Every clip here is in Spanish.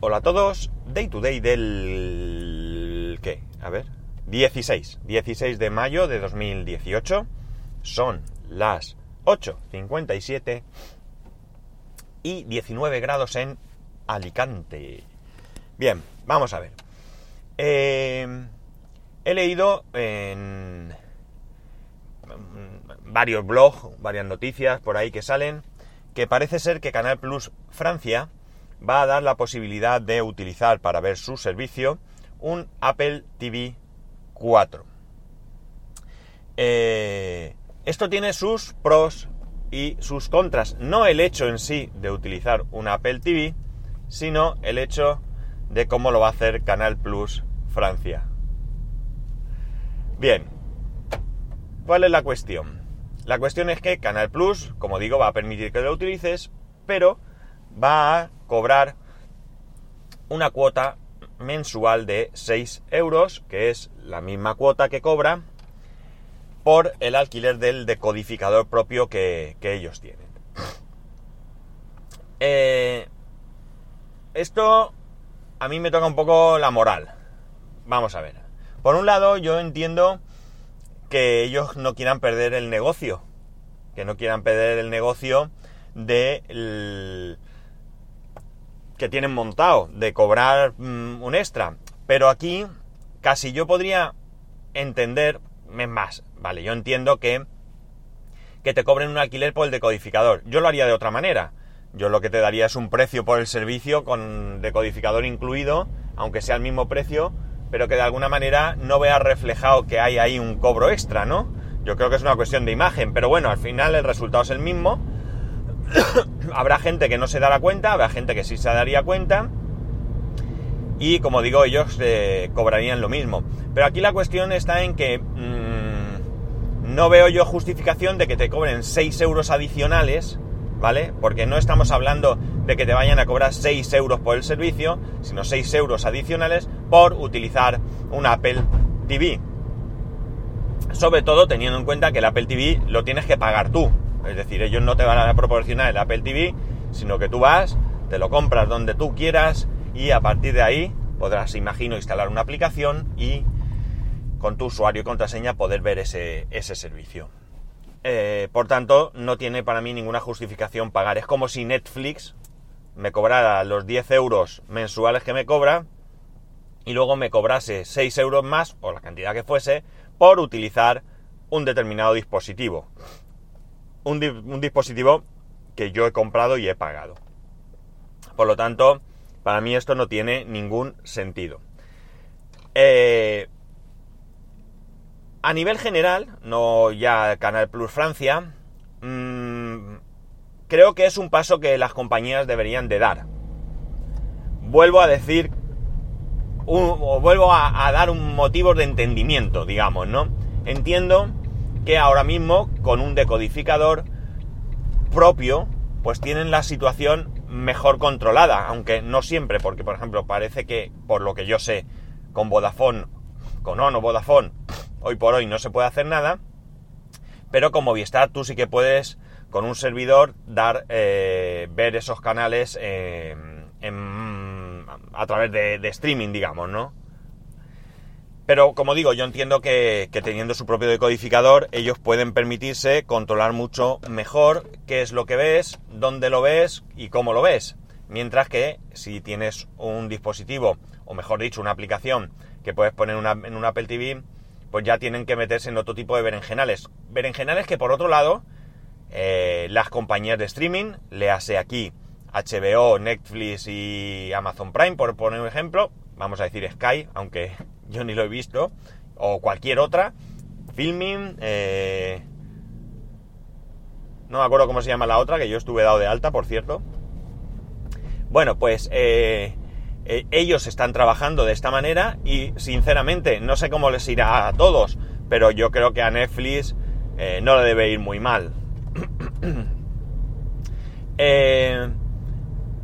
Hola a todos, Day to Day del... ¿qué? A ver, 16, 16 de mayo de 2018, son las 8.57 y 19 grados en Alicante. Bien, vamos a ver. Eh, he leído en varios blogs, varias noticias por ahí que salen, que parece ser que Canal Plus Francia va a dar la posibilidad de utilizar para ver su servicio un Apple TV 4. Eh, esto tiene sus pros y sus contras. No el hecho en sí de utilizar un Apple TV, sino el hecho de cómo lo va a hacer Canal Plus Francia. Bien, ¿cuál es la cuestión? La cuestión es que Canal Plus, como digo, va a permitir que lo utilices, pero va a cobrar una cuota mensual de 6 euros, que es la misma cuota que cobra por el alquiler del decodificador propio que, ellos tienen. Eh, esto a mí me toca un poco la moral. Vamos a ver. Por un lado, yo entiendo que ellos no quieran perder el negocio. Que no quieran perder el negocio de que tienen montado de cobrar mm, un extra. Pero aquí casi yo podría entender, es más, vale, yo entiendo que, que te cobren un alquiler por el decodificador. Yo lo haría de otra manera. Yo lo que te daría es un precio por el servicio con decodificador incluido, aunque sea el mismo precio, pero que de alguna manera no vea reflejado que hay ahí un cobro extra, ¿no? Yo creo que es una cuestión de imagen, pero bueno, al final el resultado es el mismo habrá gente que no se dará cuenta, habrá gente que sí se daría cuenta. Y como digo, ellos eh, cobrarían lo mismo. Pero aquí la cuestión está en que mm, no veo yo justificación de que te cobren 6 euros adicionales, ¿vale? Porque no estamos hablando de que te vayan a cobrar 6 euros por el servicio, sino 6 euros adicionales por utilizar un Apple TV. Sobre todo teniendo en cuenta que el Apple TV lo tienes que pagar tú. Es decir, ellos no te van a proporcionar el Apple TV, sino que tú vas, te lo compras donde tú quieras y a partir de ahí podrás, imagino, instalar una aplicación y con tu usuario y contraseña poder ver ese, servicio. Eh, por tanto, no tiene para mí ninguna justificación pagar. Es como si Netflix me cobrara los 10 euros mensuales que me cobra y luego me cobrase 6 euros más, o la cantidad que fuese, por utilizar un determinado dispositivo un, dispositivo que yo he comprado y he pagado. Por lo tanto, para mí esto no tiene ningún sentido. Eh, a nivel general, no ya Canal Plus Francia, mm, creo que es un paso que las compañías deberían de dar. Vuelvo a decir, o vuelvo a dar un motivo de entendimiento, digamos, ¿no? Entiendo que ahora mismo con un decodificador propio pues tienen la situación mejor controlada, aunque no siempre, porque por ejemplo parece que, por lo que yo sé, con Vodafone, con ONO Vodafone, hoy por hoy no se puede hacer nada, pero con Movistar tú sí que puedes con un servidor dar, eh, ver esos canales eh, a través de, de streaming, digamos, ¿no? Pero como digo, yo entiendo que, teniendo su propio decodificador, ellos pueden permitirse controlar mucho mejor qué es lo que ves, dónde lo ves y cómo lo ves. Mientras que si tienes un dispositivo, o mejor dicho, una aplicación que puedes poner en un Apple TV, pues ya tienen que meterse en otro tipo de berenjenales. Berenjenales que por otro lado, eh, las compañías de streaming, le hace aquí HBO, Netflix y Amazon Prime, por poner un ejemplo, vamos a decir Sky, aunque yo ni lo he visto, o cualquier otra, Filming, eh, no me acuerdo cómo se llama la otra, que yo estuve dado de alta, por cierto. Bueno, pues eh, eh, ellos están trabajando de esta manera y sinceramente no sé cómo les irá a todos, pero yo creo que a Netflix no le debe ir muy mal.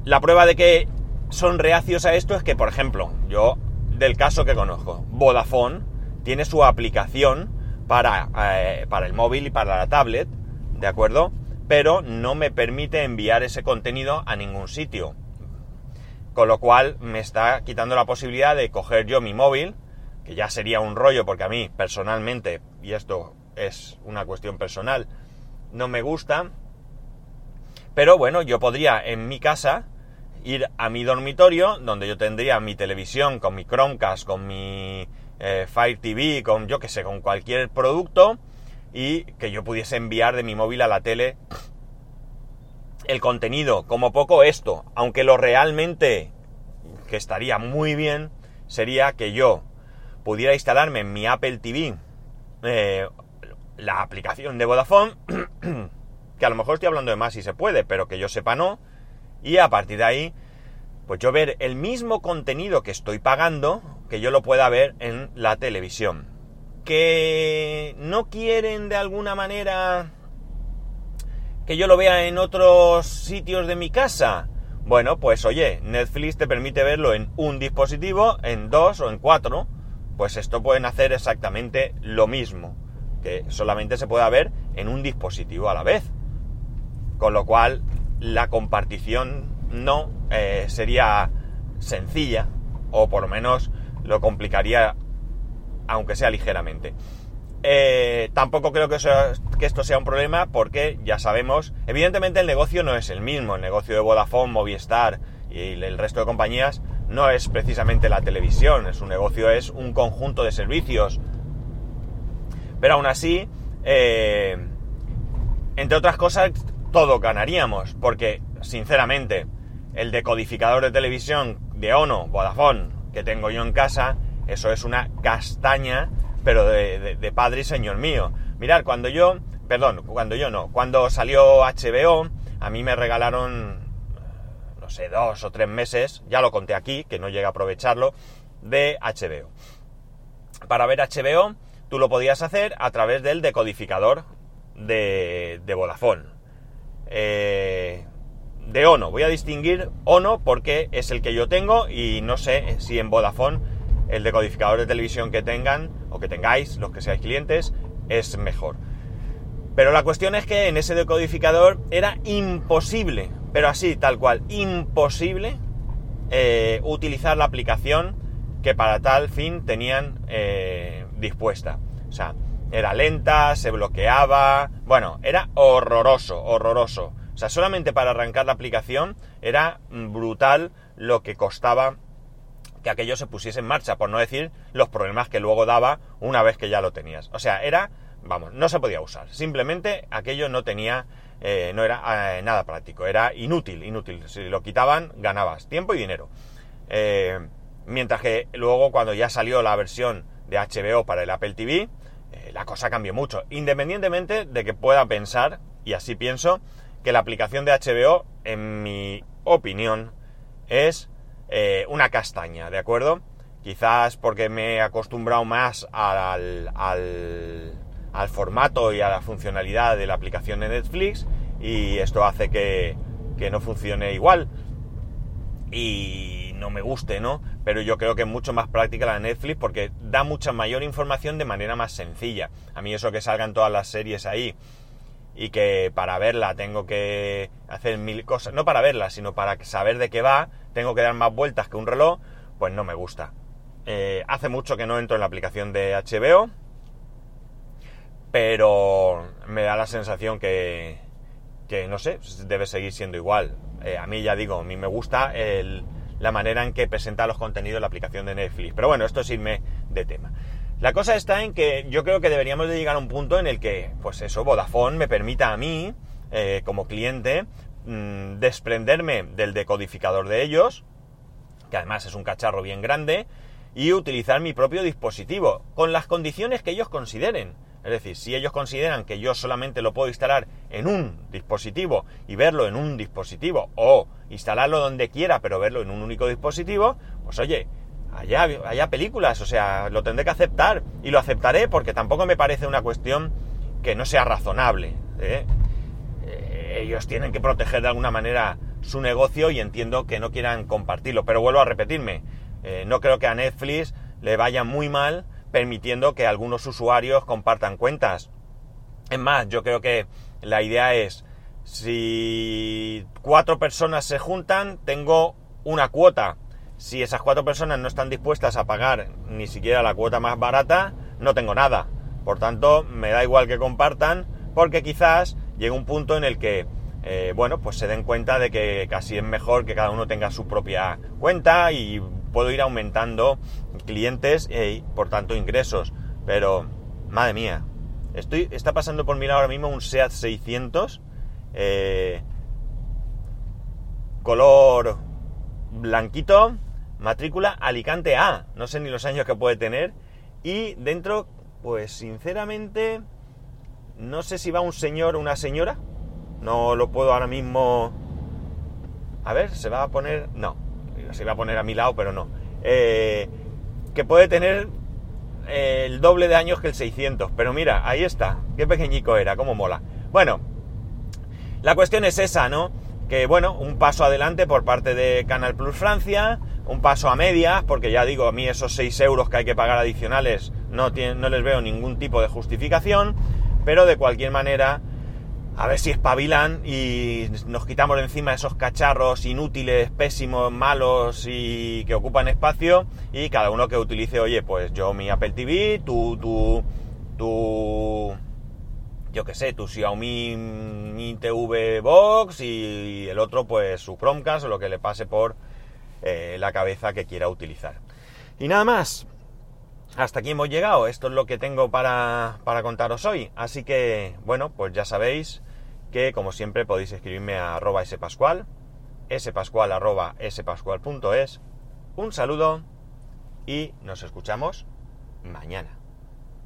la prueba de que son reacios a esto es que, por ejemplo, yo del caso que conozco. Vodafone tiene su aplicación para, eh, para el móvil y para la tablet, ¿de acuerdo? Pero no me permite enviar ese contenido a ningún sitio. Con lo cual me está quitando la posibilidad de coger yo mi móvil, que ya sería un rollo porque a mí personalmente, y esto es una cuestión personal, no me gusta. Pero bueno, yo podría en mi casa ir a mi dormitorio, donde yo tendría mi televisión con mi Chromecast, con mi eh, Fire TV, con yo que sé, con cualquier producto, y que yo pudiese enviar de mi móvil a la tele el contenido, como poco esto, aunque lo realmente que estaría muy bien sería que yo pudiera instalarme en mi Apple TV eh, la aplicación de Vodafone, que a lo mejor estoy hablando de más si se puede, pero que yo sepa no, y a partir de ahí, pues yo ver el mismo contenido que estoy pagando, que yo lo pueda ver en la televisión. Que no quieren de alguna manera que yo lo vea en otros sitios de mi casa. Bueno, pues oye, Netflix te permite verlo en un dispositivo, en dos o en cuatro. Pues esto pueden hacer exactamente lo mismo, que solamente se pueda ver en un dispositivo a la vez. Con lo cual, la compartición no eh, sería sencilla, o por lo menos lo complicaría, aunque sea ligeramente. Eh, tampoco creo que, que, esto sea un problema porque ya sabemos, evidentemente el negocio no es el mismo, el negocio de Vodafone, Movistar y el resto de compañías no es precisamente la televisión, su negocio es un conjunto de servicios. Pero aún así, eh, entre otras cosas, todo ganaríamos, porque sinceramente el decodificador de televisión de Ono, Vodafone, que tengo yo en casa, eso es una castaña pero de, padre y señor mío. Mirar, cuando yo, perdón, cuando yo no, cuando salió HBO, a mí me regalaron, no sé, dos o tres meses, ya lo conté aquí, que no llega a aprovecharlo, de HBO. Para ver HBO, tú lo podías hacer a través del decodificador de, de Vodafone. Eh, de Ono, voy a distinguir Ono porque es el que yo tengo y no sé si en Vodafone el decodificador de televisión que tengan o que tengáis, los que seáis clientes, es mejor. Pero la cuestión es que en ese decodificador era imposible, pero así, tal cual, imposible eh, utilizar la aplicación que para tal fin tenían eh, dispuesta. O sea, era lenta, se bloqueaba, bueno, era horroroso, horroroso. O sea, solamente para arrancar la aplicación era brutal lo que costaba que aquello se pusiese en marcha, por no decir los problemas que luego daba una vez que ya lo tenías. O sea, era, vamos, no se podía usar. Simplemente aquello no tenía, eh, no era eh, nada práctico, era inútil, inútil. Si lo quitaban, ganabas tiempo y dinero. Eh, mientras que luego cuando ya salió la versión de HBO para el Apple TV, la cosa cambió mucho. Independientemente de que pueda pensar, y así pienso, que la aplicación de HBO, en mi opinión, es eh, una castaña, ¿de acuerdo? Quizás porque me he acostumbrado más al, al, formato y a la funcionalidad de la aplicación de Netflix y esto hace que, que no funcione igual y no me guste, ¿no? Pero yo creo que es mucho más práctica la Netflix porque da mucha mayor información de manera más sencilla. A mí eso que salgan todas las series ahí y que para verla tengo que hacer mil cosas, no para verla, sino para saber de qué va, tengo que dar más vueltas que un reloj, pues no me gusta. Eh, hace mucho que no entro en la aplicación de HBO, pero me da la sensación que, que no sé, debe seguir siendo igual. Eh, a mí ya digo, a mí me gusta la manera en que presenta los contenidos la aplicación de Netflix. Pero bueno, esto es irme de tema. La cosa está en que yo creo que deberíamos de llegar a un punto en el que, pues eso, Vodafone me permita a mí, eh, como cliente, mm, desprenderme del decodificador de ellos, que además es un cacharro bien grande, y utilizar mi propio dispositivo, con las condiciones que ellos consideren. Es decir, si ellos consideran que yo solamente lo puedo instalar en un dispositivo y verlo en un dispositivo, o instalarlo donde quiera pero verlo en un único dispositivo, pues oye, allá, películas, o sea, lo tendré que aceptar y lo aceptaré porque tampoco me parece una cuestión que no sea razonable. ¿eh? Eh, ellos tienen que proteger de alguna manera su negocio y entiendo que no quieran compartirlo, pero vuelvo a repetirme, eh, no creo que a Netflix le vaya muy mal permitiendo que algunos usuarios compartan cuentas. Es más, yo creo que la idea es, si cuatro personas se juntan, tengo una cuota. Si esas cuatro personas no están dispuestas a pagar ni siquiera la cuota más barata, no tengo nada. Por tanto, me da igual que compartan, porque quizás llegue un punto en el que, eh, bueno, pues se den cuenta de que casi es mejor que cada uno tenga su propia cuenta y puedo ir aumentando clientes y, por tanto, ingresos. Pero, madre mía, estoy, está pasando por mí ahora mismo un SEAT 600, eh, color blanquito, matrícula Alicante A, no sé ni los años que puede tener, y dentro, pues sinceramente, no sé si va un señor o una señora, no lo puedo ahora mismo... A ver, se va a poner... No, se va a poner a mi lado, pero no. Eh, que puede tener eh, el doble de años que el 600. Pero mira, ahí está. Qué pequeñico era, cómo mola. Bueno, la cuestión es esa, ¿no? Que bueno, un paso adelante por parte de Canal Plus Francia, un paso a medias, porque ya digo, a mí esos 6 euros que hay que pagar adicionales no, no les veo ningún tipo de justificación, pero de cualquier manera a ver si espabilan y nos quitamos de encima esos cacharros inútiles, pésimos, malos y que ocupan espacio y cada uno que utilice, oye, pues yo mi Apple TV, tú, tú, tú, yo qué sé, tu Xiaomi mi TV Box y el otro pues su Chromecast o lo que le pase por eh, la cabeza que quiera utilizar. Y nada más, hasta aquí hemos llegado. Esto es lo que tengo para, contaros hoy. Así que, bueno, pues ya sabéis que, como siempre, podéis escribirme a arroba spascual, spascual arroba spascual.es. Un saludo y nos escuchamos mañana.